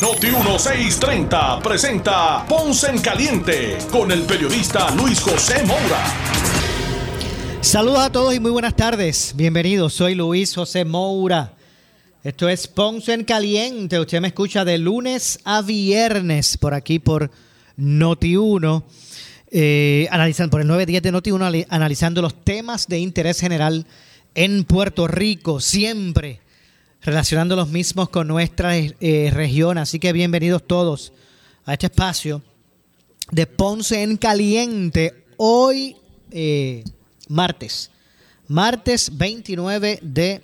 Noti 1630 presenta Ponce en Caliente con el periodista Luis José Moura. Saludos a todos y muy buenas tardes. Bienvenidos, soy Luis José Moura. Esto es Ponce en Caliente. Usted me escucha de lunes a viernes por aquí por Noti1. Eh, analizando por el 910 de Noti1, analizando los temas de interés general en Puerto Rico, siempre relacionando los mismos con nuestra eh, región. Así que bienvenidos todos a este espacio de Ponce en Caliente. Hoy, eh, martes, martes 29 de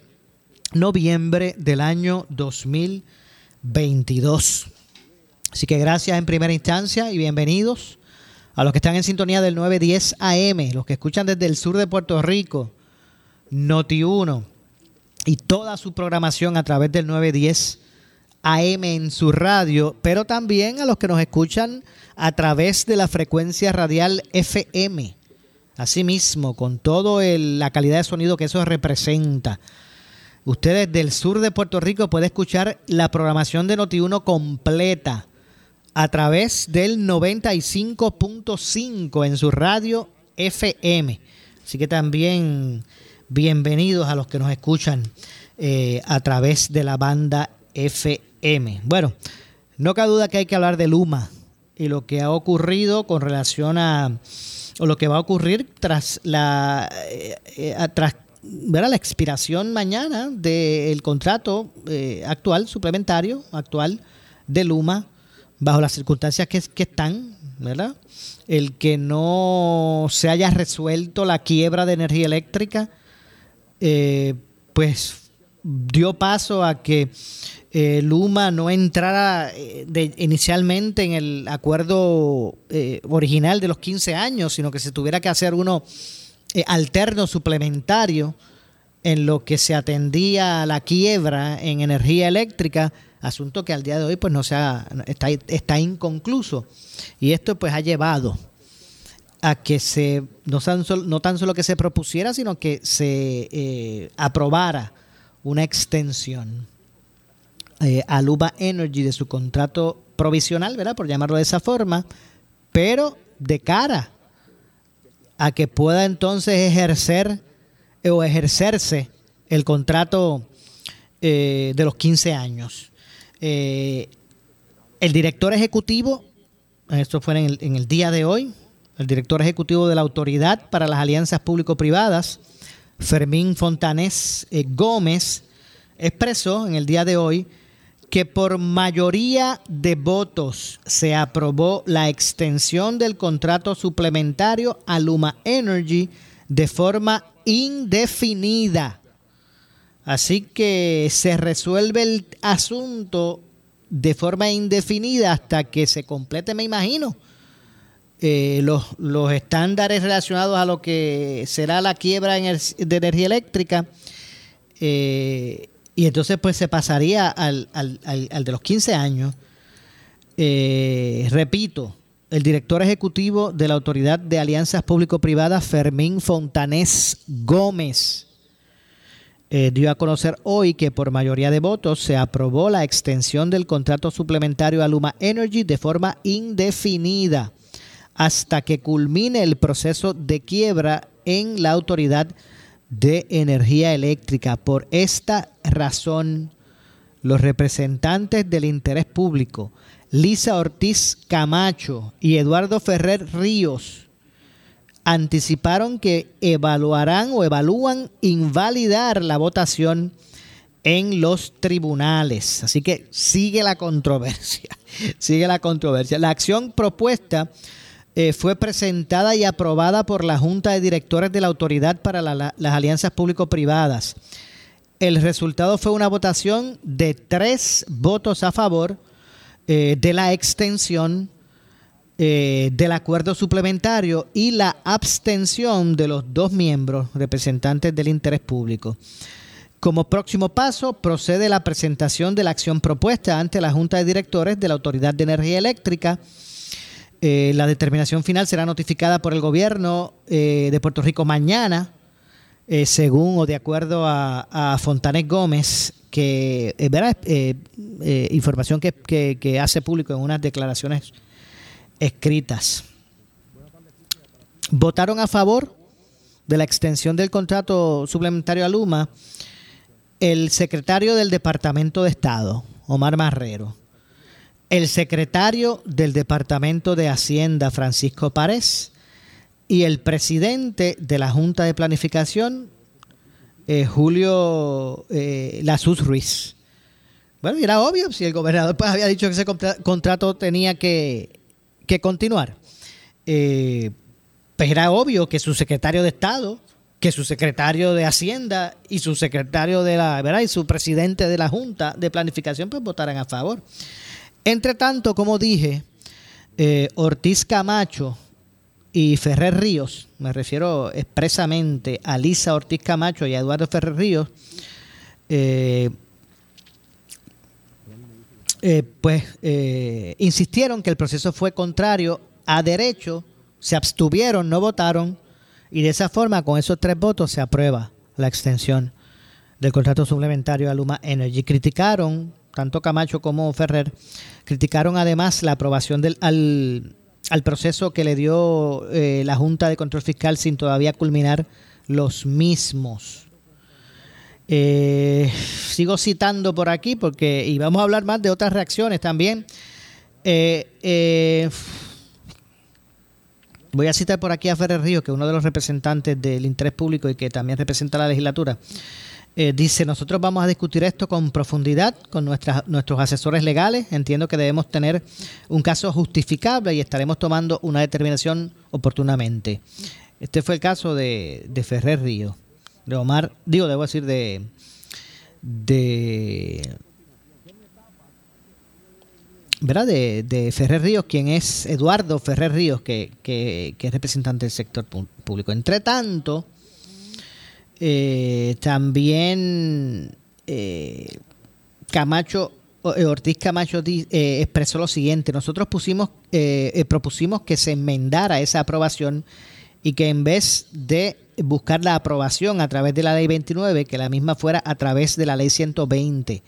noviembre del año 2022. Así que gracias en primera instancia y bienvenidos a los que están en sintonía del 910 AM, los que escuchan desde el sur de Puerto Rico, Noti 1 y toda su programación a través del 910 AM en su radio, pero también a los que nos escuchan a través de la frecuencia radial FM. Asimismo, con toda la calidad de sonido que eso representa. Ustedes del sur de Puerto Rico pueden escuchar la programación de Noti1 completa a través del 95.5 en su radio FM. Así que también bienvenidos a los que nos escuchan eh, a través de la banda FM. Bueno, no cabe duda que hay que hablar de Luma y lo que ha ocurrido con relación a o lo que va a ocurrir tras la eh, eh, tras la expiración mañana del contrato actual suplementario actual de Luma bajo las circunstancias que, que están, ¿verdad? El que no se haya resuelto la quiebra de energía eléctrica, eh, pues dio paso a que eh, Luma no entrara eh, inicialmente en el acuerdo original de los 15 años, sino que se tuviera que hacer uno alterno, suplementario, en lo que se atendía a la quiebra en energía eléctrica asunto que al día de hoy pues no se está, está inconcluso. Y esto pues ha llevado a que se no tan solo, que se propusiera, sino que se eh, aprobara una extensión eh, a Luba Energy de su contrato provisional, ¿verdad? Por llamarlo de esa forma, pero de cara a que pueda entonces ejercer eh, o ejercerse el contrato de los 15 años. Eh, el director ejecutivo, esto fue en el, día de hoy, el director ejecutivo de la Autoridad para las Alianzas Público-Privadas, Fermín Fontanés eh, Gómez, expresó en el día de hoy que por mayoría de votos se aprobó la extensión del contrato suplementario a Luma Energy de forma indefinida. Así que se resuelve el asunto de forma indefinida hasta que se complete, me imagino, eh, los, estándares relacionados a lo que será la quiebra de energía eléctrica. Eh, y entonces pues se pasaría al, de los 15 años. Eh, repito, el director ejecutivo de la Autoridad de Alianzas Público-Privadas, Fermín Fontanés Gómez, dio a conocer hoy que por mayoría de votos se aprobó la extensión del contrato suplementario a Luma Energy de forma indefinida hasta que culmine el proceso de quiebra en la Autoridad de Energía Eléctrica. Por esta razón, los representantes del interés público, Lisa Ortiz Camacho y Eduardo Ferrer Ríos, anticiparon que evaluarán o evalúan invalidar la votación en los tribunales. Así que sigue la controversia, sigue la controversia. La acción propuesta eh, fue presentada y aprobada por la Junta de Directores de la Autoridad para las Alianzas Público-Privadas. El resultado fue una votación de tres votos a favor eh, de la extensión eh, del acuerdo suplementario y la abstención de los dos miembros representantes del interés público. Como próximo paso, procede la presentación de la acción propuesta ante la Junta de Directores de la Autoridad de Energía Eléctrica. Eh, la determinación final será notificada por el gobierno eh, de Puerto Rico mañana, eh, según o de acuerdo a, a Fontanes Gómez, que información que, que hace público en unas declaraciones escritas. Votaron a favor de la extensión del contrato suplementario a Luma el secretario del Departamento de Estado, Omar Marrero, el secretario del Departamento de Hacienda, Francisco Párez, y el presidente de la Junta de Planificación, eh, Julio eh, Ruiz. Bueno, era obvio, si el gobernador pues, había dicho que ese contrato tenía que, continuar. Eh, pues era obvio que su secretario de Estado que su secretario de Hacienda y su secretario de la, ¿verdad? Y su presidente de la Junta de Planificación pues votaran a favor. Entre tanto, como dije, eh, Ortiz Camacho y Ferrer Ríos, me refiero expresamente a Lisa Ortiz Camacho y a Eduardo Ferrer Ríos, eh, eh, pues insistieron que el proceso fue contrario a derecho, se abstuvieron, no votaron y de esa forma, con esos tres votos, se aprueba la extensión del contrato suplementario a Luma Energy. Criticaron, tanto Camacho como Ferrer, criticaron además la aprobación del, al, proceso que le dio eh, la Junta de Control Fiscal sin todavía culminar los mismos. Eh, sigo citando por aquí porque, y vamos a hablar más de otras reacciones también. Eh, Voy a citar por aquí a Ferrer Ríos, que es uno de los representantes del interés público y que también representa la legislatura. Eh, dice, nosotros vamos a discutir esto con profundidad con nuestras, nuestros asesores legales. Entiendo que debemos tener un caso justificable y estaremos tomando una determinación oportunamente. Este fue el caso de, de Ferrer Ríos, de Omar, digo, debo decir, de, de ¿verdad? De, de, Ferrer Ríos, quien es Eduardo Ferrer Ríos, que, es representante del sector público. Entre tanto, eh, también eh, Camacho, eh, Ortiz Camacho expresó lo siguiente, nosotros pusimos, propusimos que se enmendara esa aprobación y que en vez de buscar la aprobación a través de la ley 29, que la misma fuera a través de la ley 120.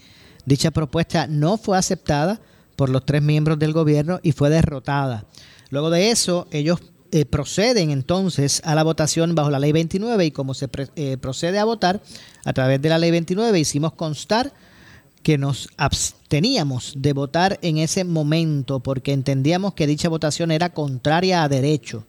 Dicha propuesta no fue aceptada por los tres miembros del gobierno y fue derrotada. Luego de eso, ellos eh, proceden entonces a la votación bajo la ley 29 y como se eh, procede a votar a través de la ley 29 hicimos constar que nos absteníamos de votar en ese momento porque entendíamos que dicha votación era contraria a derecho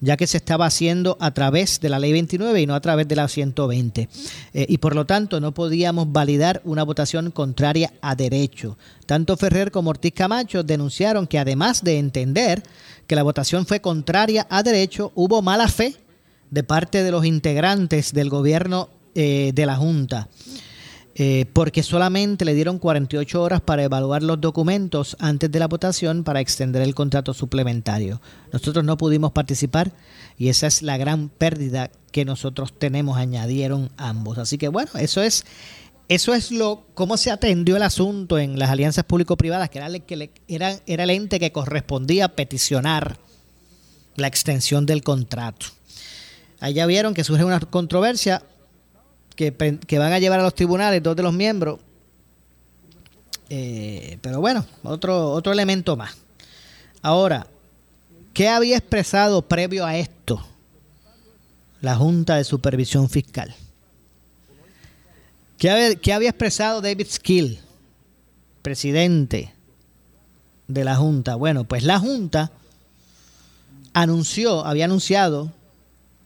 ya que se estaba haciendo a través de la ley 29 y no a través de la 120. Eh, y por lo tanto no podíamos validar una votación contraria a derecho. Tanto Ferrer como Ortiz Camacho denunciaron que además de entender que la votación fue contraria a derecho, hubo mala fe de parte de los integrantes del gobierno eh, de la Junta. Eh, porque solamente le dieron 48 horas para evaluar los documentos antes de la votación para extender el contrato suplementario. Nosotros no pudimos participar y esa es la gran pérdida que nosotros tenemos, añadieron ambos. Así que bueno, eso es eso es lo cómo se atendió el asunto en las alianzas público-privadas, que era el, que era, el ente que correspondía peticionar la extensión del contrato. Allá vieron que surge una controversia que, van a llevar a los tribunales dos de los miembros. Eh, pero bueno, otro, otro elemento más. Ahora, ¿qué había expresado previo a esto la Junta de Supervisión Fiscal? ¿Qué había, expresado David Skill, presidente de la Junta? Bueno, pues la Junta anunció, había anunciado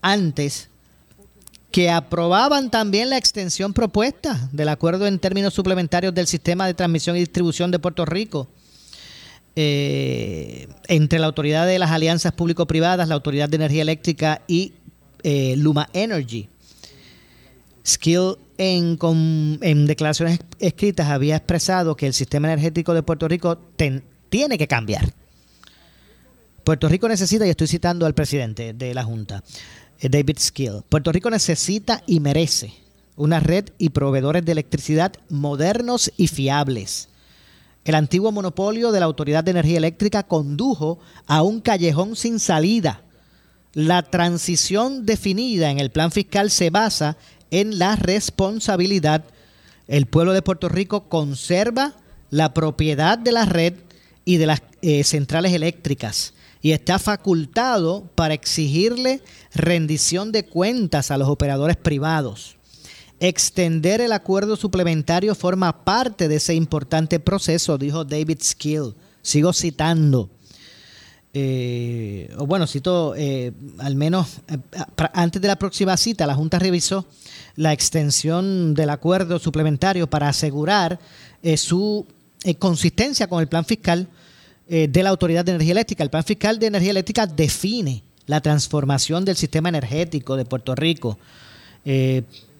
antes que aprobaban también la extensión propuesta del acuerdo en términos suplementarios del sistema de transmisión y distribución de Puerto Rico eh, entre la autoridad de las alianzas público-privadas, la autoridad de energía eléctrica y eh, Luma Energy. Skill en, en, declaraciones escritas había expresado que el sistema energético de Puerto Rico tiene que cambiar Puerto Rico necesita, y estoy citando al presidente de la Junta, eh, David Skill, Puerto Rico necesita y merece una red y proveedores de electricidad modernos y fiables. El antiguo monopolio de la Autoridad de Energía Eléctrica condujo a un callejón sin salida. La transición definida en el plan fiscal se basa en la responsabilidad. El pueblo de Puerto Rico conserva la propiedad de la red y de las eh, centrales eléctricas y está facultado para exigirle rendición de cuentas a los operadores privados. Extender el acuerdo suplementario forma parte de ese importante proceso, dijo David Skill. Sigo citando. Eh, o bueno, cito eh, al menos eh, antes de la próxima cita, la Junta revisó la extensión del acuerdo suplementario para asegurar su consistencia con el plan fiscal de la Autoridad de Energía Eléctrica. El plan fiscal de energía eléctrica define la transformación del sistema energético de Puerto Rico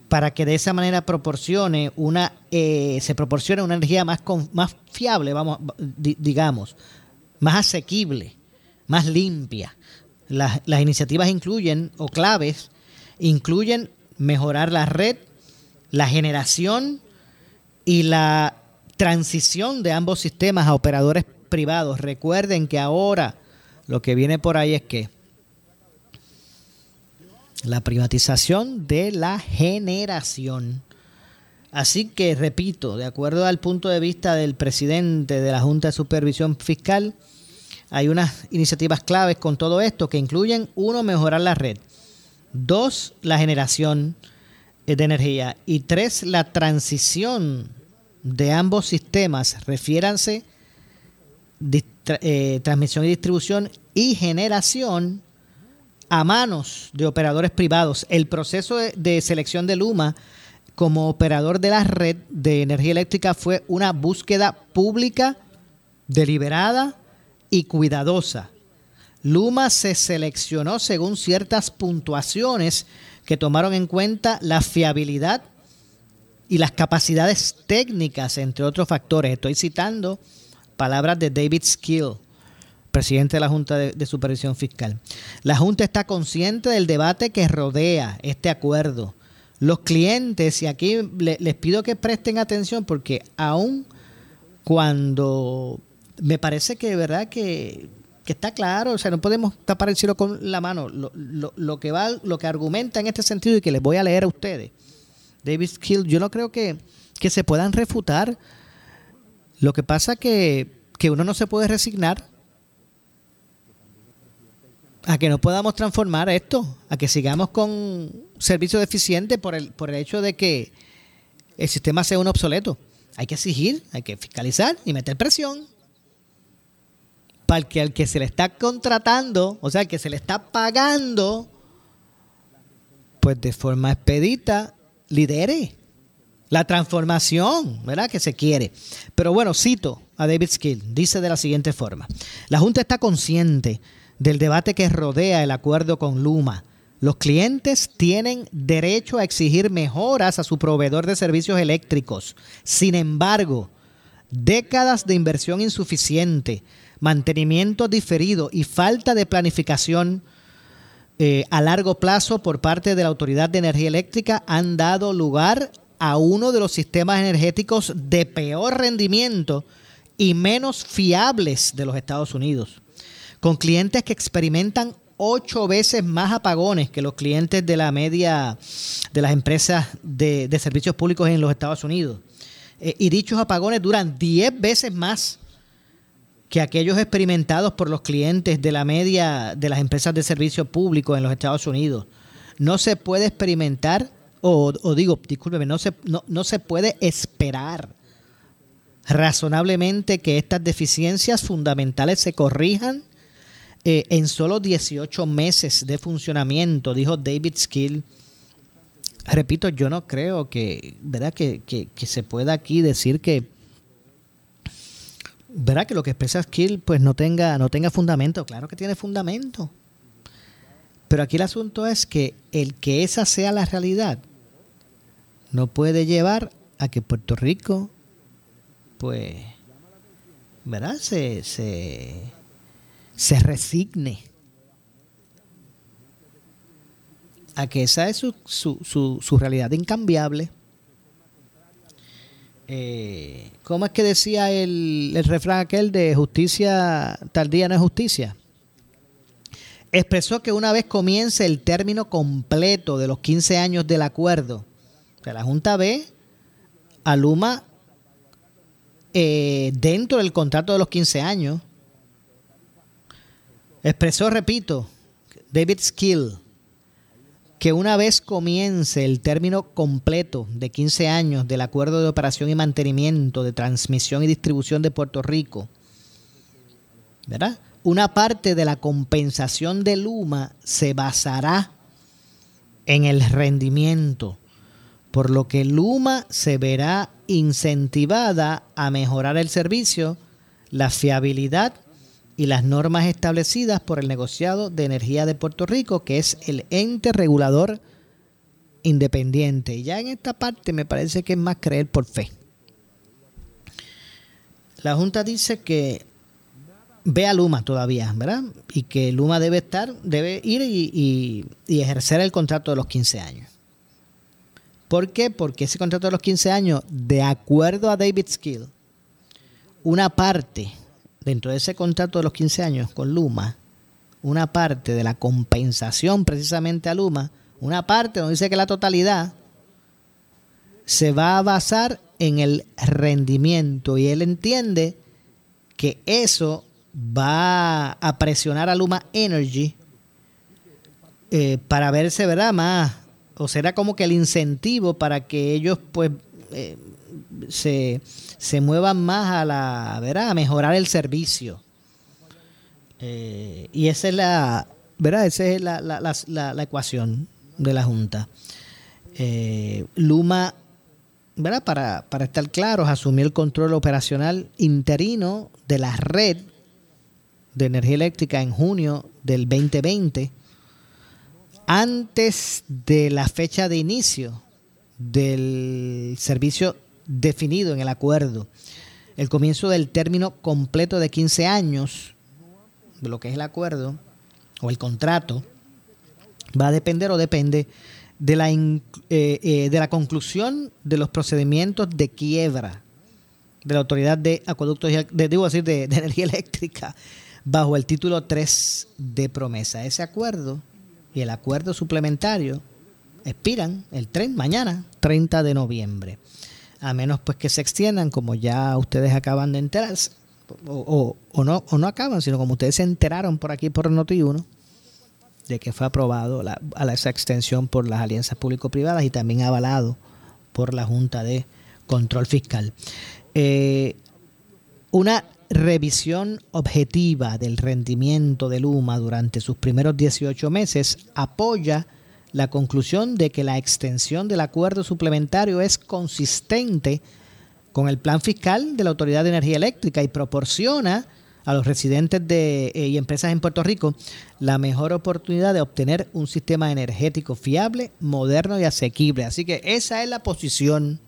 para que de esa manera proporcione una eh, se proporcione una energía más más fiable vamos digamos más asequible más limpia las, las iniciativas incluyen o claves incluyen mejorar la red la generación y la transición de ambos sistemas a operadores privados recuerden que ahora lo que viene por ahí es que la privatización de la generación. Así que, repito, de acuerdo al punto de vista del presidente de la Junta de Supervisión Fiscal, hay unas iniciativas claves con todo esto que incluyen, uno, mejorar la red, dos, la generación de energía. Y tres, la transición de ambos sistemas, refiéranse eh, transmisión y distribución y generación a manos de operadores privados. El proceso de, selección de Luma como operador de la red de energía eléctrica fue una búsqueda pública, deliberada y cuidadosa. Luma se seleccionó según ciertas puntuaciones que tomaron en cuenta la fiabilidad y las capacidades técnicas, entre otros factores. Estoy citando palabras de David Skill, presidente de la Junta de, Supervisión Fiscal. La Junta está consciente del debate que rodea este acuerdo. Los clientes, y aquí les pido que presten atención porque aún cuando me parece que verdad que, está claro, o sea, no podemos tapar el cielo con la mano. Lo, que va, lo que argumenta en este sentido y que les voy a leer a ustedes, David Kill, yo no creo que, que se puedan refutar. Lo que pasa que, que uno no se puede resignar a que no podamos transformar esto, a que sigamos con servicios deficientes por el, por el hecho de que el sistema sea un obsoleto. Hay que exigir, hay que fiscalizar y meter presión para que al que se le está contratando, o sea, al que se le está pagando, pues de forma expedita lidere la transformación, ¿verdad? Que se quiere. Pero bueno, cito a David Skill, dice de la siguiente forma, la Junta está consciente del debate que rodea el acuerdo con Luma. Los clientes tienen derecho a exigir mejoras a su proveedor de servicios eléctricos. Sin embargo, décadas de inversión insuficiente, mantenimiento diferido y falta de planificación eh, a largo plazo por parte de la Autoridad de Energía Eléctrica han dado lugar a uno de los sistemas energéticos de peor rendimiento y menos fiables de los Estados Unidos con clientes que experimentan ocho veces más apagones que los clientes de la media de las empresas de, servicios públicos en los Estados Unidos. Eh, y dichos apagones duran diez veces más que aquellos experimentados por los clientes de la media de las empresas de servicios públicos en los Estados Unidos. No se puede experimentar, o, digo, discúlpeme, no se, no, no se puede esperar razonablemente que estas deficiencias fundamentales se corrijan eh, en solo 18 meses de funcionamiento, dijo David Skill. Repito, yo no creo que, ¿verdad? Que, se pueda aquí decir que, ¿verdad? Que lo que expresa Skill pues no tenga, no tenga fundamento. Claro que tiene fundamento. Pero aquí el asunto es que el que esa sea la realidad no puede llevar a que Puerto Rico, pues, ¿verdad? Se, se, se resigne a que esa es su, su, su, realidad incambiable. Eh, ¿Cómo es que decía el, refrán aquel de justicia tardía no es justicia? Expresó que una vez comience el término completo de los 15 años del acuerdo, que la Junta ve a Luma eh, dentro del contrato de los 15 años, expresó, repito, David Skill, que una vez comience el término completo de 15 años del acuerdo de operación y mantenimiento de transmisión y distribución de Puerto Rico, ¿verdad? Una parte de la compensación de Luma se basará en el rendimiento, por lo que Luma se verá incentivada a mejorar el servicio, la fiabilidad y las normas establecidas por el negociado de energía de Puerto Rico, que es el ente regulador independiente. Ya en esta parte me parece que es más creer por fe. La Junta dice que ve a Luma todavía, ¿verdad? Y que Luma debe estar, debe ir y, y ejercer el contrato de los 15 años. ¿Por qué? Porque ese contrato de los 15 años, de acuerdo a David Skill, una parte dentro de ese contrato de los 15 años con Luma, una parte de la compensación precisamente a Luma, una parte donde dice que la totalidad se va a basar en el rendimiento y él entiende que eso va a presionar a Luma Energy eh, para verse, ¿verdad? Más, o será como que el incentivo para que ellos pues eh, se, se muevan más a la, ¿verdad? a mejorar el servicio. Eh, y esa es la, ¿verdad? Esa es la, la, la, ecuación de la Junta. Eh, Luma, ¿verdad? Para, para estar claros, asumió el control operacional interino de la red de energía eléctrica en junio del 2020, antes de la fecha de inicio del servicio definido en el acuerdo. El comienzo del término completo de 15 años, de lo que es el acuerdo o el contrato, va a depender o depende de la, eh, eh, de la conclusión de los procedimientos de quiebra de la Autoridad de Acueductos, de, digo decir, de, de Energía Eléctrica, bajo el título 3 de promesa. Ese acuerdo y el acuerdo suplementario expiran el tren mañana, 30 de noviembre a menos pues que se extiendan, como ya ustedes acaban de enterarse, o, no, o no acaban, sino como ustedes se enteraron por aquí por Noti1, de que fue aprobado la, a esa extensión por las alianzas público-privadas y también avalado por la Junta de Control Fiscal. Eh, una revisión objetiva del rendimiento de Luma durante sus primeros 18 meses apoya la conclusión de que la extensión del acuerdo suplementario es consistente con el plan fiscal de la Autoridad de Energía Eléctrica y proporciona a los residentes de, eh, y empresas en Puerto Rico la mejor oportunidad de obtener un sistema energético fiable, moderno y asequible. Así que esa es la posición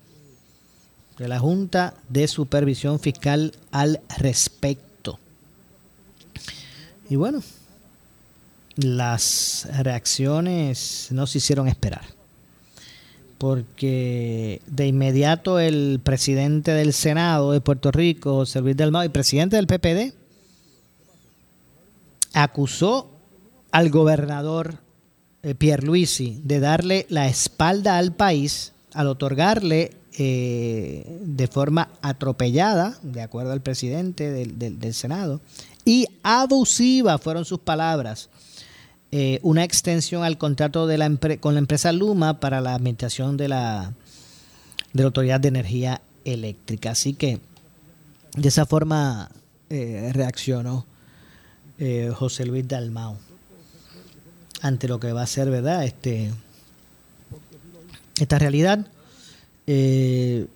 de la Junta de Supervisión Fiscal al respecto. Y bueno, las reacciones no se hicieron esperar. Porque de inmediato el presidente del Senado de Puerto Rico, José Luis Dalmau, y presidente del PPD, acusó al gobernador eh, Pierre Luisi de darle la espalda al país al otorgarle eh, de forma atropellada, de acuerdo al presidente del Senado, y abusiva fueron sus palabras, eh, una extensión al contrato de la con la empresa Luma para la administración de la, de la Autoridad de Energía Eléctrica. Así que de esa forma eh, reaccionó eh, José Luis Dalmau ante lo que va a ser, ¿verdad? Este, esta realidad. y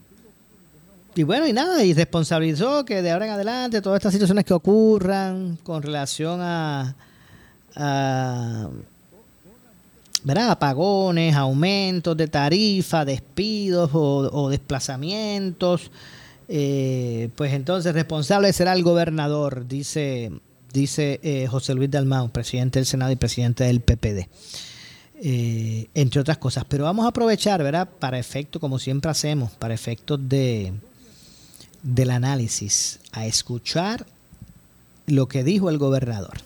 bueno, y nada, y responsabilizó que de ahora en adelante todas estas situaciones que ocurran con relación a, a, apagones, aumentos de tarifa, despidos o, desplazamientos, eh, pues entonces responsable será el gobernador, dice dice eh, José Luis Dalmau, presidente del Senado y presidente del PPD. Eh, entre otras cosas. Pero vamos a aprovechar, ¿verdad? Para efecto, como siempre hacemos, para efectos de, del análisis, a escuchar lo que dijo el gobernador.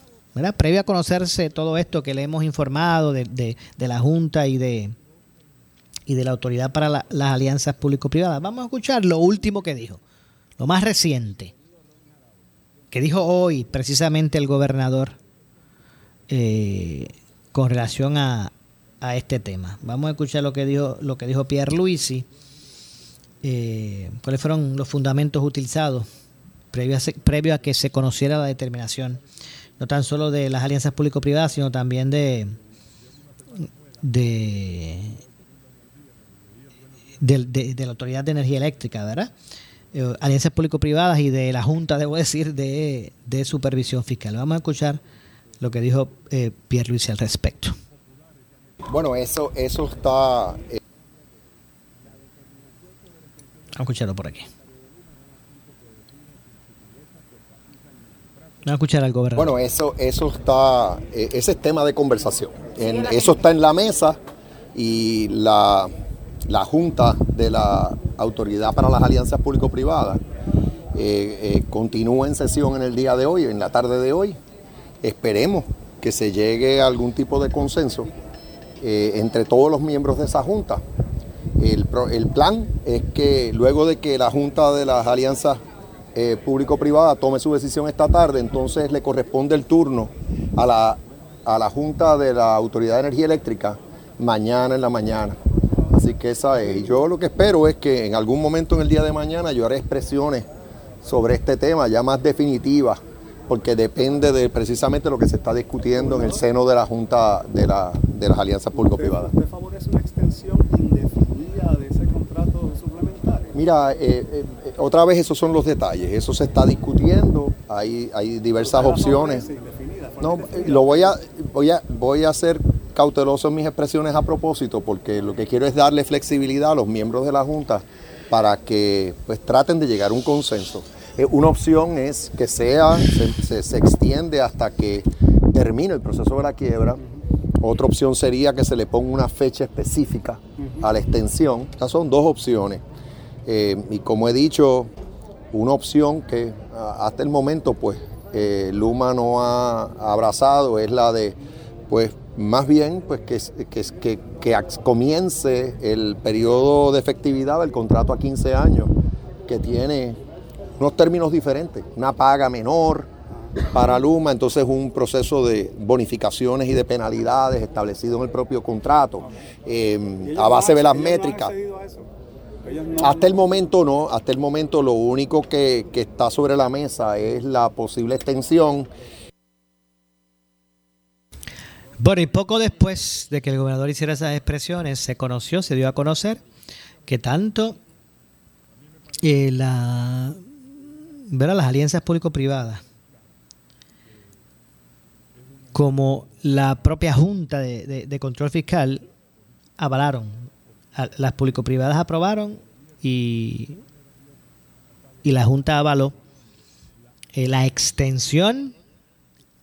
Previo a conocerse todo esto que le hemos informado de, la Junta y de, la Autoridad para las Alianzas Público-Privadas, vamos a escuchar lo último que dijo, lo más reciente, que dijo hoy precisamente el gobernador eh, con relación a, este tema. Vamos a escuchar lo que dijo, lo que dijo Pierre Luisi, eh, cuáles fueron los fundamentos utilizados previo a que se conociera la determinación, no tan solo de las alianzas público-privadas, sino también de, de, de, la Autoridad de Energía Eléctrica, ¿verdad? Eh, alianzas público-privadas y de la Junta, debo decir, de, de Supervisión Fiscal. Vamos a escuchar lo que dijo eh, Pierre Luisi al respecto. Bueno, eso, eso está... Eh, Vamos a escucharlo por aquí. Vamos a escuchar al gobernador. Bueno, eso, eso está, eh, ese es tema de conversación. eso está en la mesa y la, la Junta de la Autoridad para las Alianzas Público-Privadas eh, continúa en sesión en el día de hoy, en la tarde de hoy. Esperemos que se llegue a algún tipo de consenso eh, entre todos los miembros de esa junta. El, plan es que luego de que la junta de las alianzas eh, público-privadas tome su decisión esta tarde, entonces le corresponde el turno a la, a la junta de la Autoridad de Energía Eléctrica mañana en la mañana. Así que esa es. Yo lo que espero es que en algún momento en el día de mañana yo haré expresiones sobre este tema ya más definitivas porque depende de precisamente lo que se está discutiendo en el seno de la Junta de, la, de las Alianzas Público-Privadas. ¿Usted favorece una extensión indefinida de ese contrato suplementario? Mira, eh, eh, otra vez esos son los detalles, eso se está discutiendo, hay, hay diversas opciones. No, lo voy a, voy a, voy a ser cauteloso en mis expresiones a propósito, porque lo que quiero es darle flexibilidad a los miembros de la Junta para que pues traten de llegar a un consenso. Eh, una opción es que sea, se, extiende hasta que termine el proceso de la quiebra. Otra opción sería que se le ponga una fecha específica a la extensión. Estas son dos opciones. Eh, y como he dicho, una opción que hasta el momento pues eh, Luma no ha abrazado es la de pues más bien pues que, que, que comience el periodo de efectividad del contrato a 15 años que tiene unos términos diferentes, una paga menor para Luma, entonces un proceso de bonificaciones y de penalidades establecido en el propio contrato, eh, a base de las métricas. Hasta el momento no, hasta el momento lo único que, está sobre la mesa es la posible extensión. Bueno, y poco después de que el gobernador hiciera esas expresiones, se conoció, se dio a conocer que tanto eh, la las alianzas público-privadas como la propia Junta de, Control Fiscal avalaron. Las público-privadas aprobaron y, y la Junta avaló eh, la extensión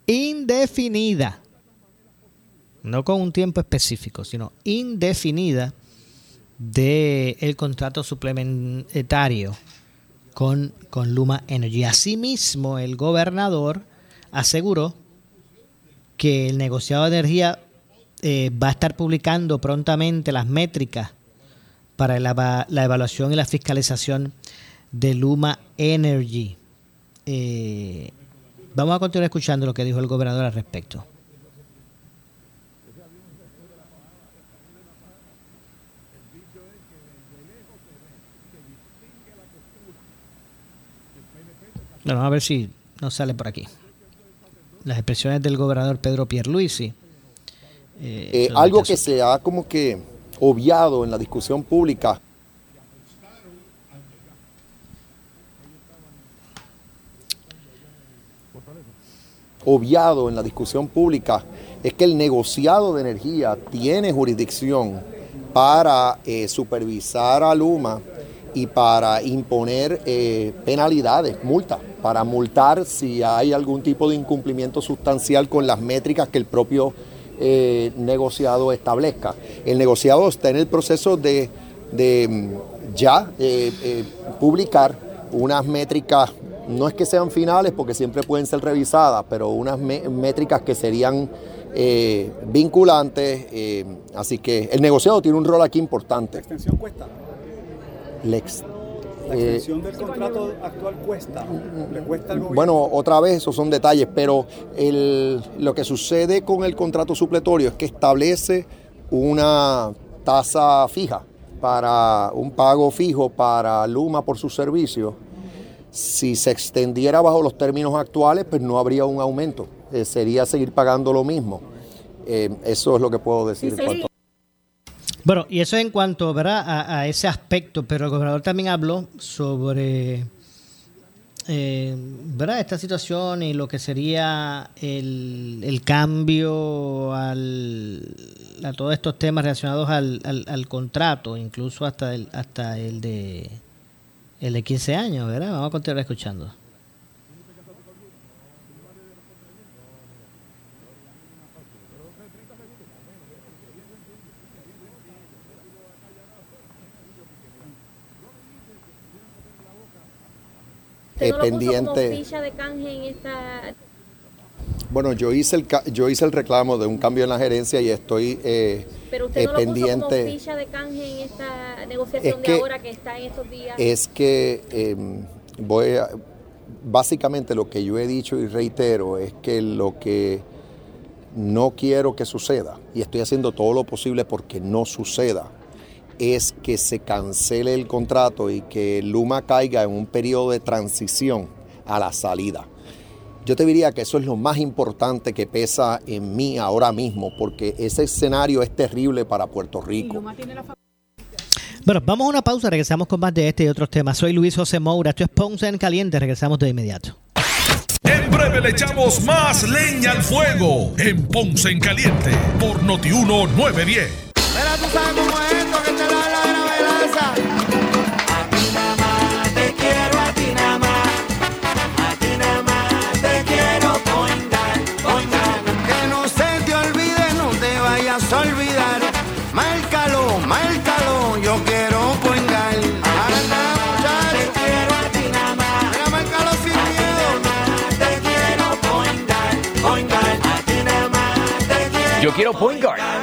indefinida, no con un tiempo específico, sino indefinida del el contrato suplementario con, con Luma Energy. Asimismo, el gobernador aseguró que el negociado de energía eh, va a estar publicando prontamente las métricas para la, evaluación y la fiscalización de Luma Energy. Eh, vamos a continuar escuchando lo que dijo el gobernador al respecto. Bueno, a ver si nos sale por aquí. Las expresiones del gobernador Pedro Pierluisi. Eh, eh, algo que se ha como que obviado en la discusión pública. Obviado en la discusión pública es que el negociado de energía tiene jurisdicción para eh, supervisar a Luma y para imponer penalidades, multas para multar si hay algún tipo de incumplimiento sustancial con las métricas que el propio eh, negociado establezca. El negociado está en el proceso de, de, mm, ya eh, eh, publicar unas métricas, no es que sean finales porque siempre pueden ser revisadas, pero unas métricas que serían vinculantes. así que el negociado tiene un rol aquí importante. La extensión cuesta. Le ex- La eh, extensión del contrato actual cuesta. Le cuesta al gobierno. Bueno, otra vez, esos son detalles, pero el- lo que sucede con el contrato supletorio es que establece una tasa fija para un pago fijo para Luma por sus servicios. Si se extendiera bajo los términos actuales, pues no habría un aumento, eh, sería seguir pagando lo mismo. Eh, eso es lo que puedo decir. en cuanto Bueno, y eso en cuanto ¿verdad? A, ese aspecto, pero el gobernador también habló sobre eh, ¿verdad? esta situación y lo que sería el, el cambio al, a todos estos temas relacionados al, al, al contrato, incluso hasta el, hasta el de el de 15 años, ¿verdad? Vamos a continuar escuchando. ¿Usted no lo puso como pendiente. ficha de canje en esta... Bueno, yo hice el ca- yo hice el reclamo de un cambio en la gerencia y estoy eh, Pero usted eh, no lo puso como pendiente. ficha de canje en esta negociación Es de ahora que está en estos días. es que eh, voy a, básicamente lo que yo he dicho y reitero es que lo que no quiero que suceda, y estoy haciendo todo lo posible porque no suceda, es que se cancele el contrato y que Luma caiga en un periodo de transición a la salida. Yo te diría que eso es lo más importante que pesa en mí ahora mismo, porque ese escenario es terrible para Puerto Rico. Bueno, vamos a una pausa, regresamos con más de este y otros temas. Soy Luis José Moura, esto es Ponce en Caliente, regresamos de inmediato. En breve le echamos más leña al fuego en Ponce en Caliente por Notiuno 910. Quiero. Point Guard.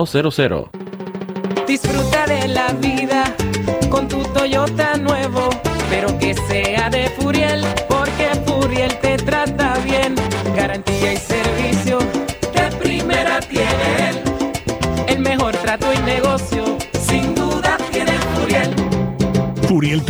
Disfruta de la vida con tu Toyota nuevo, pero que sea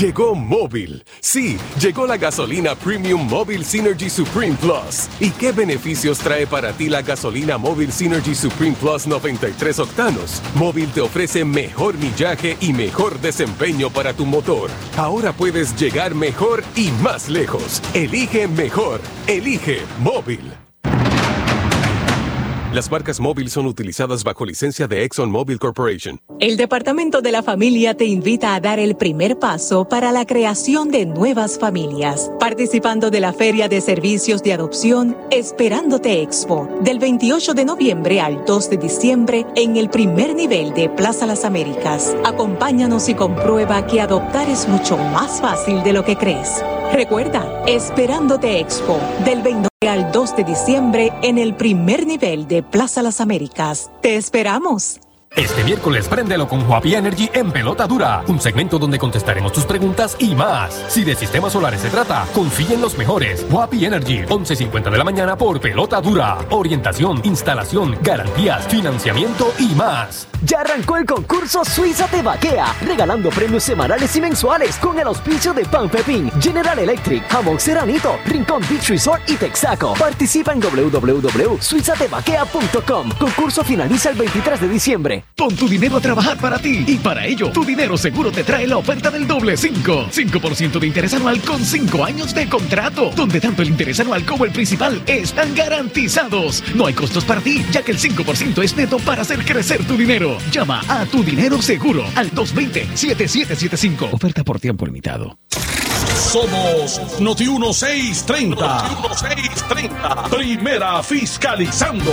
Llegó móvil. Sí, llegó la gasolina Premium Móvil Synergy Supreme Plus. ¿Y qué beneficios trae para ti la gasolina Móvil Synergy Supreme Plus 93 octanos? Móvil te ofrece mejor millaje y mejor desempeño para tu motor. Ahora puedes llegar mejor y más lejos. Elige mejor. Elige móvil. Las marcas móvil son utilizadas bajo licencia de ExxonMobil Corporation. El Departamento de la Familia te invita a dar el primer paso para la creación de nuevas familias, participando de la Feria de Servicios de Adopción Esperándote Expo, del 28 de noviembre al 2 de diciembre en el primer nivel de Plaza Las Américas. Acompáñanos y comprueba que adoptar es mucho más fácil de lo que crees. Recuerda, Esperándote Expo, del 29 al 2 de diciembre en el primer nivel de Plaza Las Américas. ¡Te esperamos! Este miércoles préndelo con Huapi Energy en Pelota Dura, un segmento donde contestaremos tus preguntas y más. Si de sistemas solares se trata, confía en los mejores. Huapi Energy, 11.50 de la mañana por Pelota Dura. Orientación, instalación, garantías, financiamiento y más. Ya arrancó el concurso Suiza Te Vaquea, regalando premios semanales y mensuales con el auspicio de Pan Pepín, General Electric, Jamón Seranito, Rincón Beach Resort y Texaco. Participa en www.suizatevaquea.com. Concurso finaliza el 23 de diciembre. Pon tu dinero a trabajar para ti y para ello tu dinero seguro te trae la oferta del doble 5. 5% de interés anual con 5 años de contrato, donde tanto el interés anual como el principal están garantizados. No hay costos para ti, ya que el 5% es neto para hacer crecer tu dinero. Llama a tu dinero seguro al 220-7775. Oferta por tiempo limitado. Somos Noti 1630. Noti 1630. Primera fiscalizando.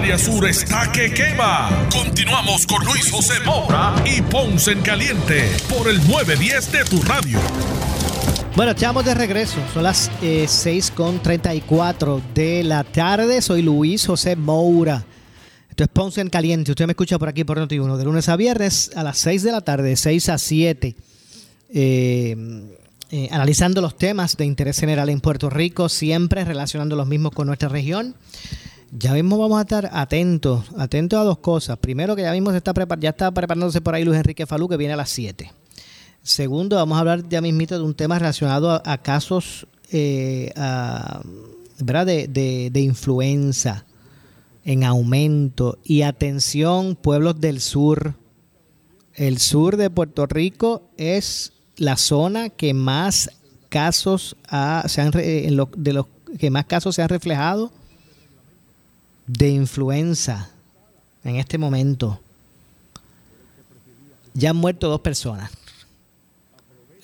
Área sur está que quema. Continuamos con Luis José Moura y Ponce en Caliente por el 910 de tu radio. Bueno, estamos de regreso. Son las eh, 6.34 de la tarde. Soy Luis José Moura. Esto es Ponce en Caliente. Usted me escucha por aquí por Noti1 de lunes a viernes a las 6 de la tarde, 6 a 7. Eh, eh, analizando los temas de interés general en Puerto Rico, siempre relacionando los mismos con nuestra región. Ya mismo vamos a estar atentos, atentos a dos cosas. Primero, que ya mismo se está prepar ya está preparándose por ahí Luis Enrique Falú, que viene a las 7. Segundo, vamos a hablar ya mismito de un tema relacionado a, casos eh, a- ¿verdad? De, de- de influenza en aumento. Y atención, pueblos del sur. El sur de Puerto Rico es la zona que más casos se han lo- de los que más casos se han reflejado de influenza en este momento. Ya han muerto dos personas.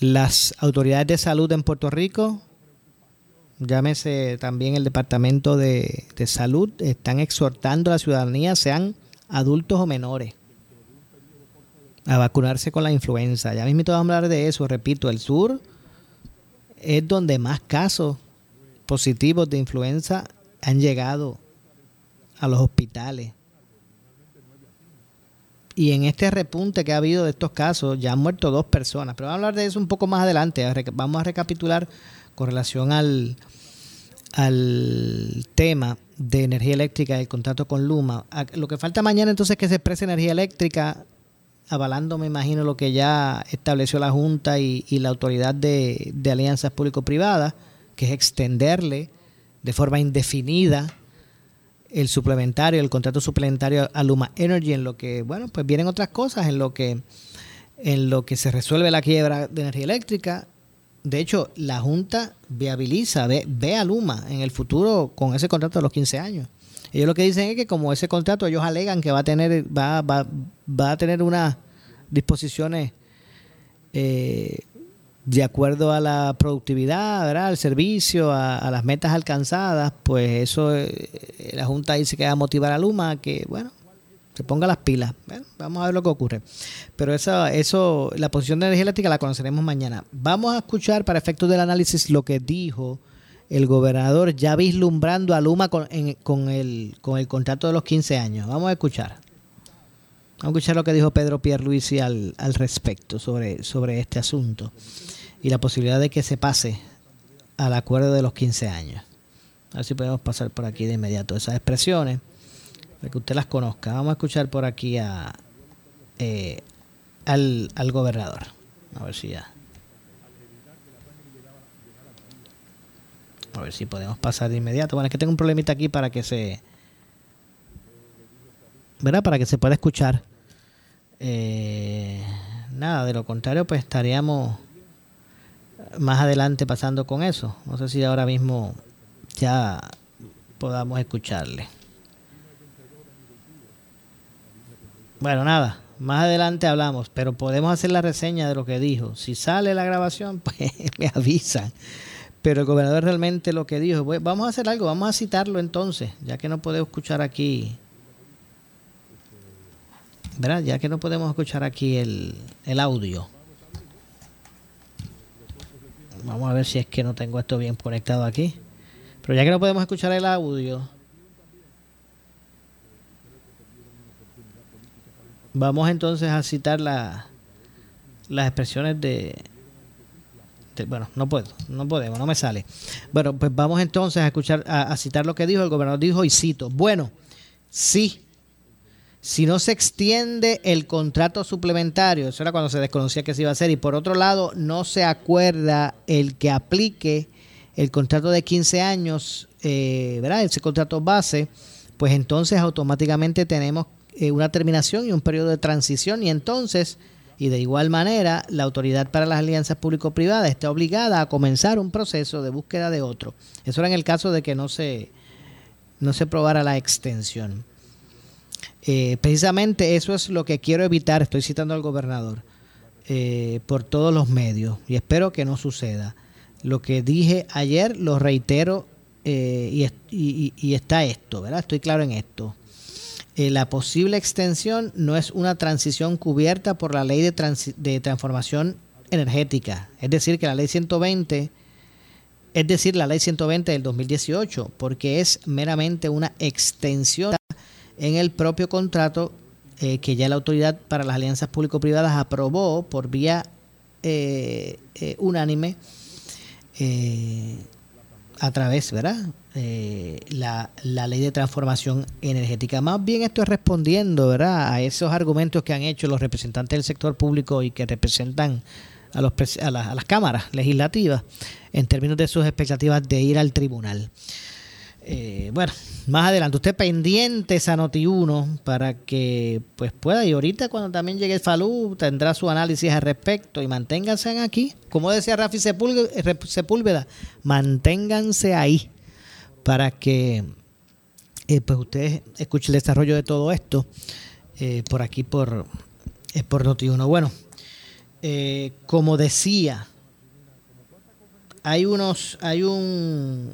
Las autoridades de salud en Puerto Rico, llámese también el Departamento de, de Salud, están exhortando a la ciudadanía, sean adultos o menores, a vacunarse con la influenza. Ya mismo vamos a hablar de eso, repito, el sur es donde más casos positivos de influenza han llegado a los hospitales. Y en este repunte que ha habido de estos casos, ya han muerto dos personas. Pero vamos a hablar de eso un poco más adelante. Vamos a recapitular con relación al, al tema de energía eléctrica y el contrato con Luma. Lo que falta mañana entonces es que se exprese energía eléctrica, avalando, me imagino, lo que ya estableció la Junta y, y la Autoridad de, de Alianzas Público-Privadas, que es extenderle de forma indefinida el suplementario, el contrato suplementario a Luma Energy, en lo que, bueno, pues vienen otras cosas, en lo que, en lo que se resuelve la quiebra de energía eléctrica. De hecho, la Junta viabiliza, ve, ve a Luma en el futuro con ese contrato de los 15 años. Ellos lo que dicen es que como ese contrato ellos alegan que va a tener, va, va, va a tener unas disposiciones eh, de acuerdo a la productividad, ¿verdad? al servicio, a, las metas alcanzadas, pues eso eh, la Junta dice que va a motivar a Luma a que, bueno, se ponga las pilas. Bueno, vamos a ver lo que ocurre. Pero eso, eso, la posición de energía eléctrica la conoceremos mañana. Vamos a escuchar para efectos del análisis lo que dijo el gobernador ya vislumbrando a Luma con, en- con, el, con el contrato de los 15 años. Vamos a escuchar. Vamos a escuchar lo que dijo Pedro Pierluisi al, al respecto sobre, sobre este asunto y la posibilidad de que se pase al acuerdo de los 15 años. A ver si podemos pasar por aquí de inmediato esas expresiones para que usted las conozca. Vamos a escuchar por aquí eh, al, al gobernador. A ver si ya. A ver si podemos pasar de inmediato. Bueno, es que tengo un problemita aquí para que se. ¿Verdad? Para que se pueda escuchar. Eh, nada, de lo contrario, pues estaríamos más adelante pasando con eso. No sé si ahora mismo ya podamos escucharle. Bueno, nada, más adelante hablamos, pero podemos hacer la reseña de lo que dijo. Si sale la grabación, pues me avisan. Pero el gobernador realmente lo que dijo, pues, vamos a hacer algo, vamos a citarlo entonces, ya que no podemos escuchar aquí, ¿verdad? Ya que no podemos escuchar aquí el, el audio. Vamos a ver si es que no tengo esto bien conectado aquí. Pero ya que no podemos escuchar el audio, vamos entonces a citar la, las expresiones de, Bueno, no puedo, no podemos, no me sale. Bueno, pues vamos entonces a escuchar, a, a citar lo que dijo el gobernador. Dijo, y cito, bueno, sí, si no se extiende el contrato suplementario, eso era cuando se desconocía que se iba a hacer, y por otro lado no se acuerda el que aplique el contrato de 15 años, eh, ¿verdad? Ese contrato base, pues entonces automáticamente tenemos eh, una terminación y un periodo de transición y entonces, y de igual manera, la autoridad para las alianzas público-privadas está obligada a comenzar un proceso de búsqueda de otro. Eso era en el caso de que no se, no se probara la extensión. Eh, precisamente eso es lo que quiero evitar, estoy citando al gobernador, eh, por todos los medios y espero que no suceda. Lo que dije ayer lo reitero eh, y, es- y- y- y está esto, ¿verdad? Estoy claro en esto. La posible extensión no es una transición cubierta por la ley de, de transformación energética, es decir, que la ley 120 es decir, la ley 120 del 2018, porque es meramente una extensión en el propio contrato eh, que ya la autoridad para las alianzas público-privadas aprobó por vía eh, eh, unánime a través, ¿verdad? La, la ley de transformación energética. Más bien esto es respondiendo, ¿verdad? A esos argumentos que han hecho los representantes del sector público y que representan a, los, a, las- a las cámaras legislativas en términos de sus expectativas de ir al tribunal. Eh, bueno, más adelante, usted pendiente a Noti1 para que pues pueda, y ahorita cuando también llegue el Falú tendrá su análisis al respecto y manténganse aquí, como decía Rafi Sepúlveda, Sepúlveda manténganse ahí para que eh, pues usted escuche el desarrollo de todo esto eh, por aquí por, eh, por Noti1. Bueno, eh, como decía, hay unos, hay un,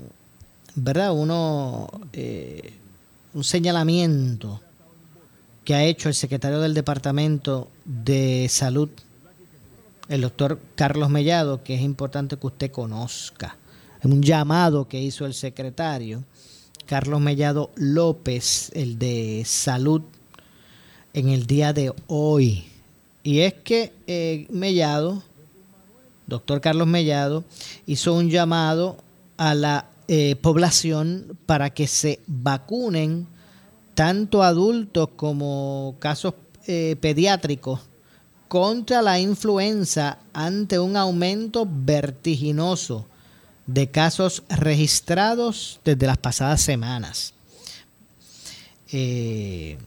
¿verdad? Uno, eh, un señalamiento que ha hecho el secretario del Departamento de Salud, el doctor Carlos Mellado, que es importante que usted conozca. Un llamado que hizo el secretario Carlos Mellado López, el de Salud, en el día de hoy. Y es que eh, Mellado, doctor Carlos Mellado, hizo un llamado a la eh, población para que se vacunen tanto adultos como casos eh, pediátricos contra la influenza ante un aumento vertiginoso de casos registrados desde las pasadas semanas. Eh,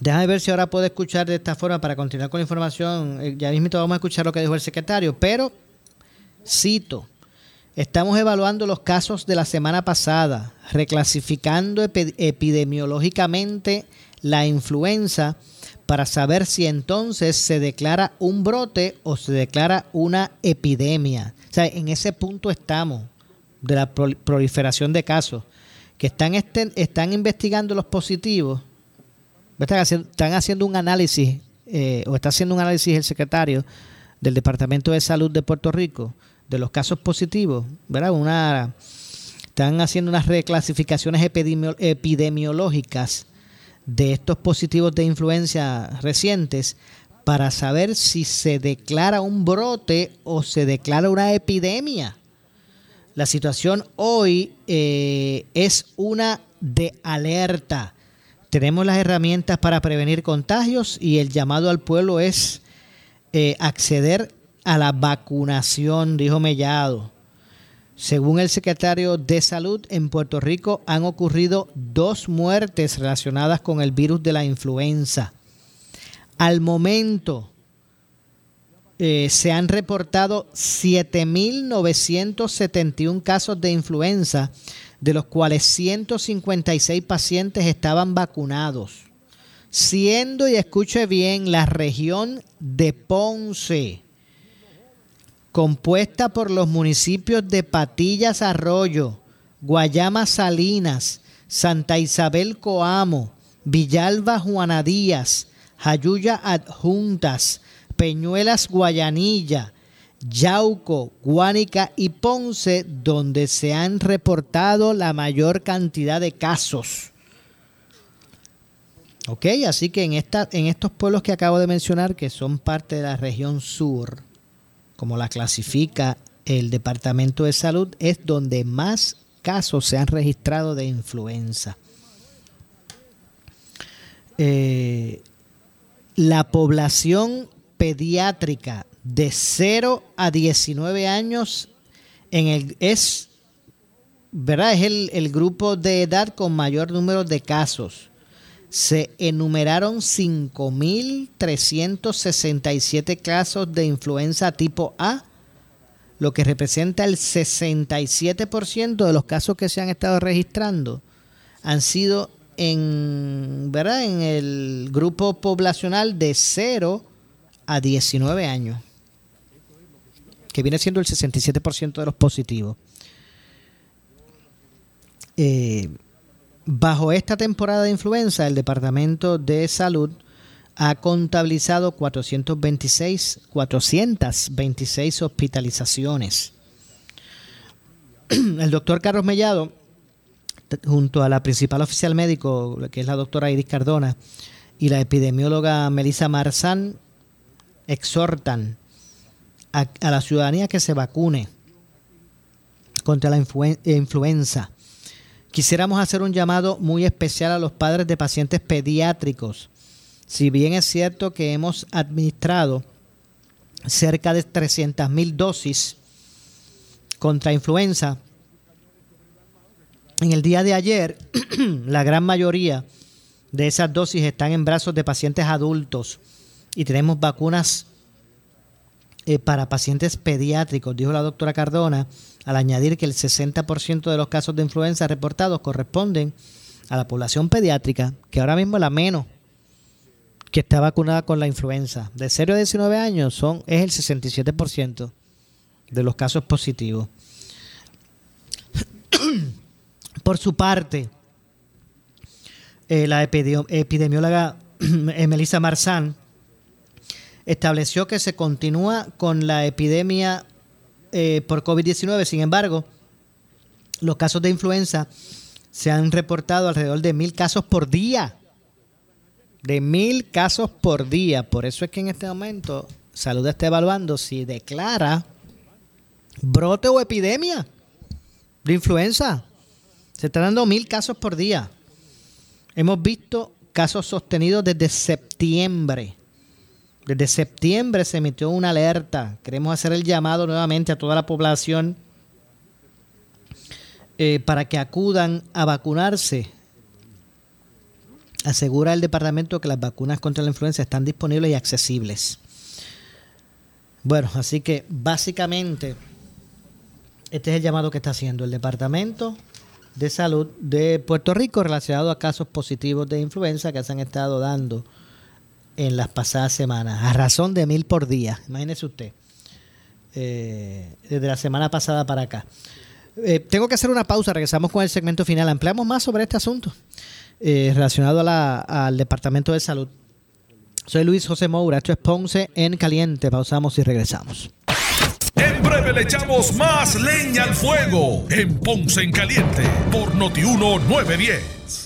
Déjame ver si ahora puedo escuchar de esta forma para continuar con la información. Eh, Ya mismo vamos a escuchar lo que dijo el secretario, pero cito, estamos evaluando los casos de la semana pasada, reclasificando epi- epidemiológicamente la influenza para saber si entonces se declara un brote o se declara una epidemia. O sea, en ese punto estamos de la prol- proliferación de casos que están, este- están investigando los positivos están haciendo, están haciendo un análisis, eh, o está haciendo un análisis el secretario del Departamento de Salud de Puerto Rico de los casos positivos, ¿verdad? Una, están haciendo unas reclasificaciones epidemio- epidemiológicas de estos positivos de influencia recientes para saber si se declara un brote o se declara una epidemia. La situación hoy eh, es una de alerta. Tenemos las herramientas para prevenir contagios y el llamado al pueblo es eh, acceder a la vacunación, dijo Mellado. Según el secretario de Salud, en Puerto Rico han ocurrido dos muertes relacionadas con el virus de la influenza. Al momento, eh, se han reportado 7.971 casos de influenza, de los cuales 156 pacientes estaban vacunados. Siendo, y escuche bien, la región de Ponce, compuesta por los municipios de Patillas Arroyo, Guayama Salinas, Santa Isabel Coamo, Villalba Juana Díaz, Jayuya Adjuntas, Peñuelas Guayanilla, Yauco, Guánica y Ponce, donde se han reportado la mayor cantidad de casos. Ok, así que en, en estos pueblos que acabo de mencionar, que son parte de la región sur, como la clasifica el Departamento de Salud, es donde más casos se han registrado de influenza. Eh, la población pediátrica de 0 a 19 años en el, es, ¿verdad? es el, el grupo de edad con mayor número de casos. Se enumeraron 5.367 casos de influenza tipo A, lo que representa el 67% de los casos que se han estado registrando han sido en, ¿verdad? en el grupo poblacional de 0 a 19 años, que viene siendo el 67% de los positivos. Eh, bajo esta temporada de influenza, el Departamento de Salud ha contabilizado 426, 426 hospitalizaciones. El doctor Carlos Mellado, junto a la principal oficial médico, que es la doctora Iris Cardona, y la epidemióloga Melissa Marzán, exhortan a, a la ciudadanía que se vacune contra la influen- influenza. Quisiéramos hacer un llamado muy especial a los padres de pacientes pediátricos. Si bien es cierto que hemos administrado cerca de 300 mil dosis contra influenza, en el día de ayer la gran mayoría de esas dosis están en brazos de pacientes adultos y tenemos vacunas eh, para pacientes pediátricos, dijo la doctora Cardona, al añadir que el 60% de los casos de influenza reportados corresponden a la población pediátrica, que ahora mismo es la menos que está vacunada con la influenza. De 0 a 19 años son, es el 67% de los casos positivos. Por su parte, eh, la epidemióloga Melissa Marzán estableció que se continúa con la epidemia eh, por COVID-19. Sin embargo, los casos de influenza se han reportado alrededor de mil casos por día. De mil casos por día. Por eso es que en este momento Salud está evaluando si declara brote o epidemia de influenza. Se están dando mil casos por día. Hemos visto casos sostenidos desde septiembre. Desde septiembre se emitió una alerta. Queremos hacer el llamado nuevamente a toda la población eh, para que acudan a vacunarse. Asegura el departamento que las vacunas contra la influenza están disponibles y accesibles. Bueno, así que básicamente este es el llamado que está haciendo el Departamento de Salud de Puerto Rico relacionado a casos positivos de influenza que se han estado dando en las pasadas semanas, a razón de mil por día. Imagínese usted, eh, desde la semana pasada para acá. Eh, tengo que hacer una pausa, regresamos con el segmento final. Ampliamos más sobre este asunto eh, relacionado al Departamento de Salud. Soy Luis José Moura, esto es Ponce en Caliente. Pausamos y regresamos. En breve le echamos más leña al fuego en Ponce en Caliente por Notiuno 910.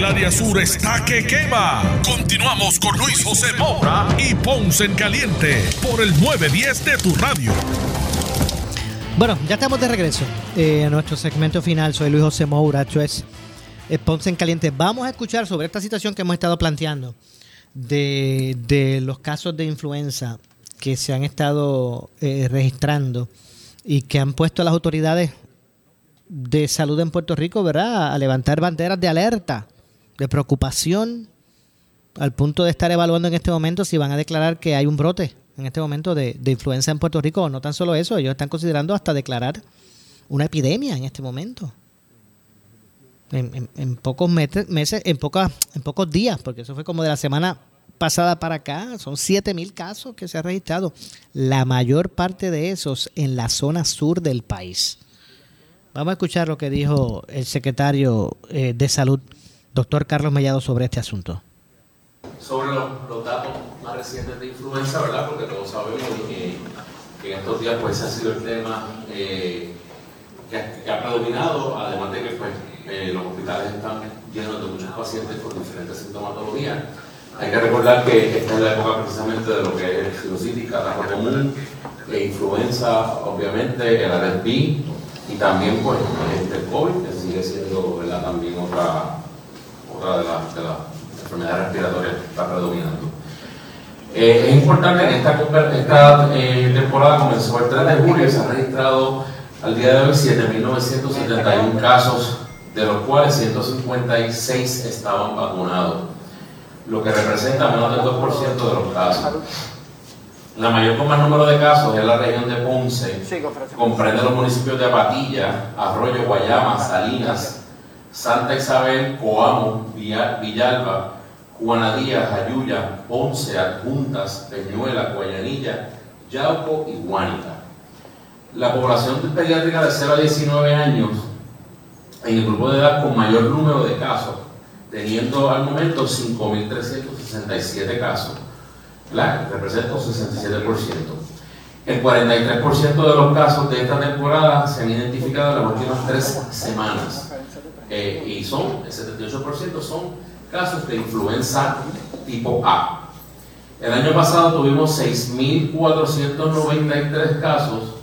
El área sur está que quema. Continuamos con Luis José Moura y Ponce en Caliente por el 910 de tu radio. Bueno, ya estamos de regreso eh, a nuestro segmento final. Soy Luis José Moura, esto es Ponce en Caliente. Vamos a escuchar sobre esta situación que hemos estado planteando de, de los casos de influenza que se han estado eh, registrando y que han puesto a las autoridades de salud en Puerto Rico, ¿verdad?, a levantar banderas de alerta, de preocupación, al punto de estar evaluando en este momento si van a declarar que hay un brote en este momento de, de influenza en Puerto Rico. No tan solo eso, ellos están considerando hasta declarar una epidemia en este momento. En, en- pocos meses, meses en, en pocos días, porque eso fue como de la semana pasada para acá, son 7 mil casos que se han registrado. La mayor parte de esos en la zona sur del país. Vamos a escuchar lo que dijo el secretario eh, de Salud, doctor Carlos Mellado, sobre este asunto. sobre los, los datos más recientes de influenza, ¿verdad? Porque todos sabemos que, que en estos días pues ha sido el tema eh, que, ha, que ha predominado, además de que pues, eh, los hospitales están llenos de muchos pacientes con diferentes sintomatologías. Hay que recordar que esta es la época precisamente de lo que es sinusitis, catarro común, e influenza, obviamente, el RSV y también pues este, COVID, que sigue siendo ¿verdad? también otra, otra de las de las enfermedades respiratorias que está predominando. Eh, es importante que esta, esta eh, temporada comenzó el 3 de julio y se han registrado al día de hoy 7.971 casos, de los cuales 156 estaban vacunados, lo que representa menos del 2% de los casos. La mayor con más número de casos es la región de Ponce, comprende los municipios de Apatilla, Arroyo, Guayama, Salinas, Santa Isabel, Coamo, Villalba, Juana Díaz, Ayuya, Ponce, Adjuntas, Peñuela, Guayanilla, Yauco y Guánica. La población pediátrica de 0 a 19 años en el grupo de edad con mayor número de casos, teniendo al momento 5.367 casos, ¿verdad? representa un 67%. El 43% de los casos de esta temporada se han identificado en las últimas tres semanas. Eh, y son, el 78% son casos de influenza tipo A. El año pasado tuvimos 6.493 casos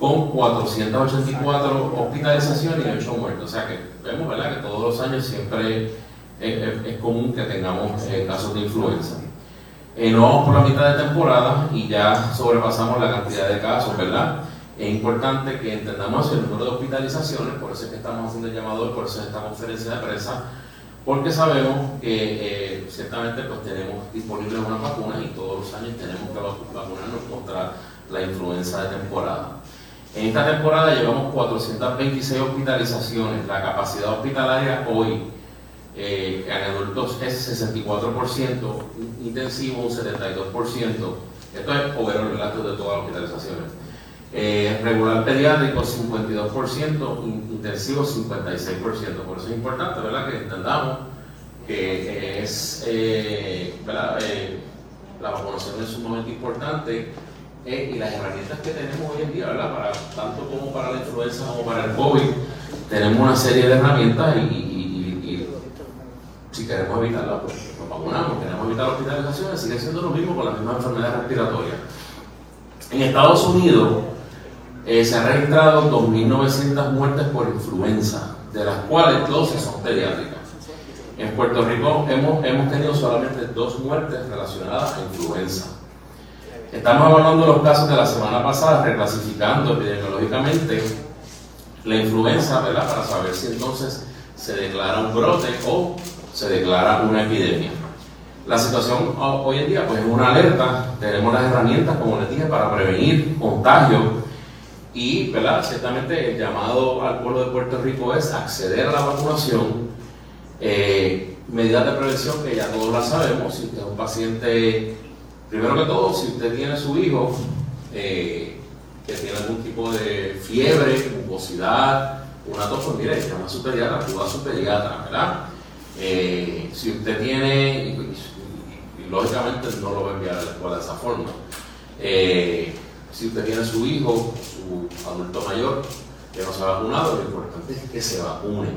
con 484 hospitalizaciones y 8 muertos. O sea que vemos ¿verdad? que todos los años siempre es, común que tengamos eh, casos de influenza. Eh, no vamos por la mitad de temporada y ya sobrepasamos la cantidad de casos, ¿verdad? Es importante que entendamos el número de hospitalizaciones, por eso es que estamos haciendo el llamado, por eso es esta conferencia de prensa, porque sabemos que eh, ciertamente pues tenemos disponibles una vacuna y todos los años tenemos que vacu- vacunarnos contra la influenza de temporada. En esta temporada llevamos 426 hospitalizaciones, la capacidad hospitalaria hoy eh, en adultos es 64%, intensivo un 72%, esto es overall de todas las hospitalizaciones. Eh, regular pediátrico 52%, in- intensivo 56%, por eso es importante ¿verdad? que entendamos que es, eh, ¿verdad? Eh, la vacunación es sumamente importante eh, y las herramientas que tenemos hoy en día, ¿verdad? Para, tanto como para la influenza como para el COVID, tenemos una serie de herramientas y, y- y- y si queremos evitarla, pues nos vacunamos, queremos evitar hospitalizaciones, sigue siendo lo mismo con las mismas enfermedades respiratorias. En Estados Unidos eh, se han registrado 2.900 muertes por influenza, de las cuales 12 son pediátricas. En Puerto Rico hemos, hemos tenido solamente dos muertes relacionadas a influenza. Estamos evaluando los casos de la semana pasada, reclasificando epidemiológicamente la influenza, ¿verdad? Para saber si entonces se declara un brote o se declara una epidemia. La situación ho- hoy en día pues es una alerta, tenemos las herramientas, como les dije, para prevenir contagios y, ¿verdad? Ciertamente el llamado al pueblo de Puerto Rico es acceder a la vacunación, eh, medidas de prevención que ya todos las sabemos, si usted es un paciente, primero que todo, si usted tiene su hijo eh, que tiene algún tipo de fiebre, mucosidad, una tos, pues mire, llama a su pediatra, acuda a su pediatra, ¿verdad? Eh, si usted tiene, y, lógicamente no lo va a enviar a la escuela de esa forma, eh, si usted tiene su hijo, su adulto mayor, que no se ha vacunado, lo importante es que se vacune.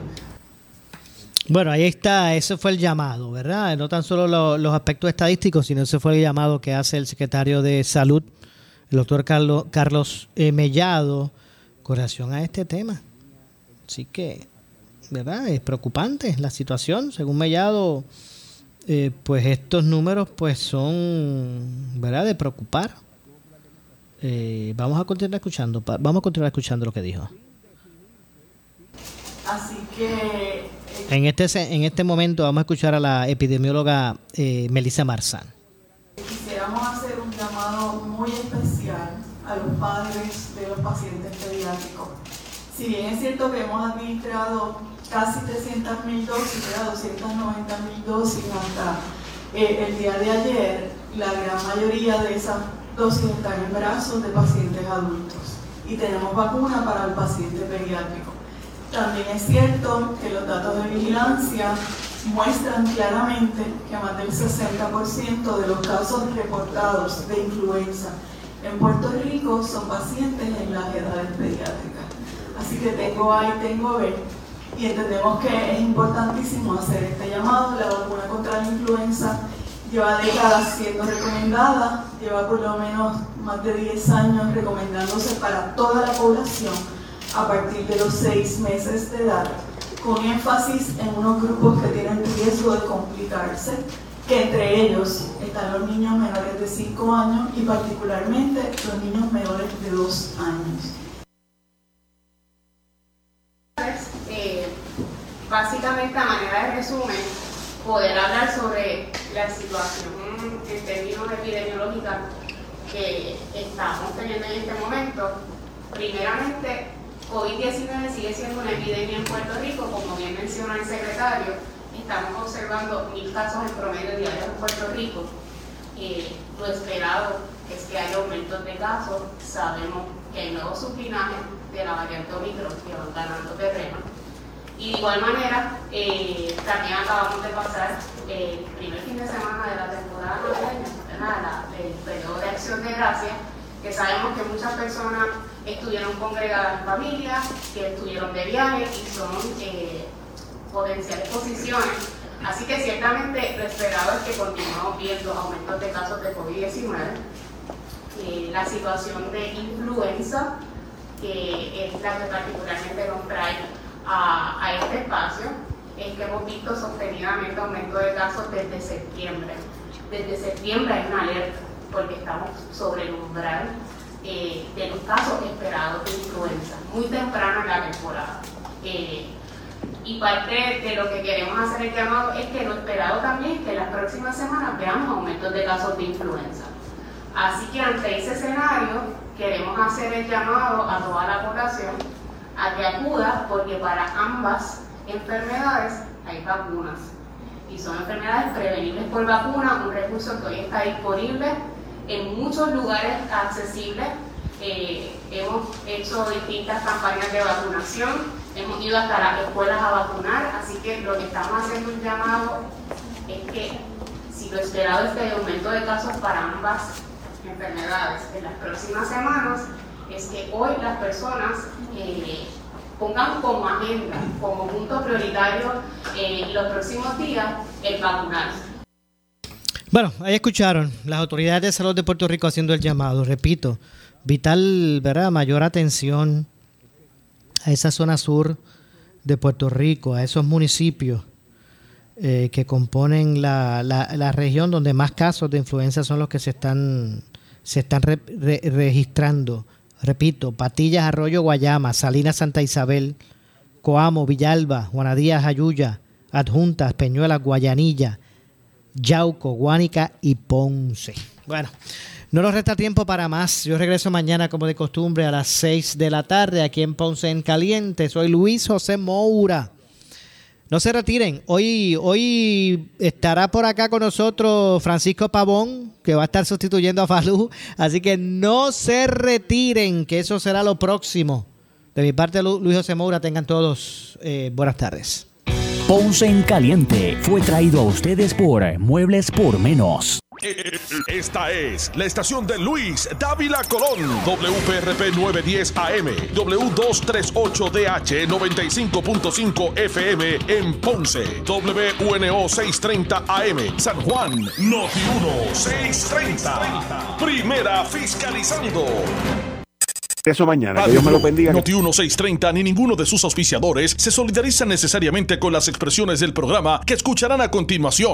Bueno, ahí está, ese fue el llamado, ¿verdad? No tan solo lo- los aspectos estadísticos, sino ese fue el llamado que hace el secretario de Salud, el doctor Carlos, Carlos eh, Mellado, con relación a este tema. Así que, ¿verdad? Es preocupante la situación. Según Mellado, eh, pues estos números pues son, ¿verdad? De preocupar. Eh, vamos a continuar escuchando, vamos a continuar escuchando lo que dijo. Así que En este, en este momento vamos a escuchar a la epidemióloga eh, Melissa Marzán. quisiéramos hacer un llamado muy especial a los padres de los pacientes pediátricos. Si bien es cierto que hemos administrado casi 300.000 dosis, ¿verdad? 290.000 dosis hasta eh, el día de ayer, la gran mayoría de esas dosis están en brazos de pacientes adultos y tenemos vacuna para el paciente pediátrico. También es cierto que los datos de vigilancia muestran claramente que más del 60% de los casos reportados de influenza en Puerto Rico son pacientes en las edades pediátricas. Así que tengo A y tengo B y entendemos que es importantísimo hacer este llamado. La vacuna contra la influenza lleva décadas siendo recomendada, lleva por lo menos más de 10 años recomendándose para toda la población a partir de los 6 meses de edad, con énfasis en unos grupos que tienen riesgo de complicarse, que entre ellos están los niños menores de 5 años y particularmente los niños menores de 2 años. Eh, básicamente, a manera de resumen, poder hablar sobre la situación en términos epidemiológicos que estamos teniendo en este momento. Primeramente, COVID-19 sigue siendo una epidemia en Puerto Rico, como bien menciona el secretario. Estamos observando mil casos en promedio diarios en Puerto Rico. Eh, lo esperado es que haya aumentos de casos. Sabemos que hay nuevos sublinajes de la variante Omicron que van ganando terreno. Y de igual manera, eh, también acabamos de pasar el primer fin de semana de la temporada navideña, ¿verdad? La- el periodo de acción de gracia, que sabemos que muchas personas estuvieron congregadas en familia, que estuvieron de viaje y son eh, potenciales posiciones. Así que ciertamente lo esperado es que continuemos viendo aumentos de casos de COVID-19. Eh, la situación de influenza, que es la que particularmente nos trae a, a este espacio, es que hemos visto sostenidamente aumento de casos desde septiembre. Desde septiembre hay una alerta, porque estamos sobre el umbral eh, de los casos esperados de influenza, muy temprano en la temporada. Eh, y parte de lo que queremos hacer el llamado es que lo esperado también es que las próximas semanas veamos aumentos de casos de influenza. Así que ante ese escenario queremos hacer el llamado a toda la población acuda porque para ambas enfermedades hay vacunas y son enfermedades prevenibles por vacuna, un recurso que hoy está disponible en muchos lugares accesibles. Eh, hemos hecho distintas campañas de vacunación, hemos ido hasta las escuelas a vacunar, así que lo que estamos haciendo un llamado es que si lo esperado es que haya aumento de casos para ambas enfermedades en las próximas semanas, es que hoy las personas eh, pongan como agenda, como punto prioritario eh, en los próximos días el vacunarse. Bueno, ahí escucharon las autoridades de salud de Puerto Rico haciendo el llamado. Repito, vital, ¿verdad? Mayor atención a esa zona sur de Puerto Rico, a esos municipios eh, que componen la, la- región donde más casos de influenza son los que se están, se están re- registrando. Repito, Patillas, Arroyo, Guayama, Salinas, Santa Isabel, Coamo, Villalba, Juanadías, Ayuya, Adjuntas, Peñuelas, Guayanilla, Yauco, Guánica y Ponce. Bueno, no nos resta tiempo para más. Yo regreso mañana, como de costumbre, a las 6 de la tarde aquí en Ponce en Caliente. Soy Luis José Moura. No se retiren. Hoy, hoy estará por acá con nosotros Francisco Pavón, que va a estar sustituyendo a Falú. Así que no se retiren, que eso será lo próximo. De mi parte, Lu- Luis José Moura, tengan todos eh, buenas tardes. Ponce en Caliente fue traído a ustedes por Muebles por Menos. Esta es la estación de Luis Dávila Colón, WPRP 910 AM, W238DH 95.5 FM en Ponce, WNO 630 AM, San Juan, Noti 1 630. Primera fiscalizando. Eso mañana, que Dios me lo bendiga. Noti 1630 ni ninguno de sus auspiciadores se solidarizan necesariamente con las expresiones del programa que escucharán a continuación.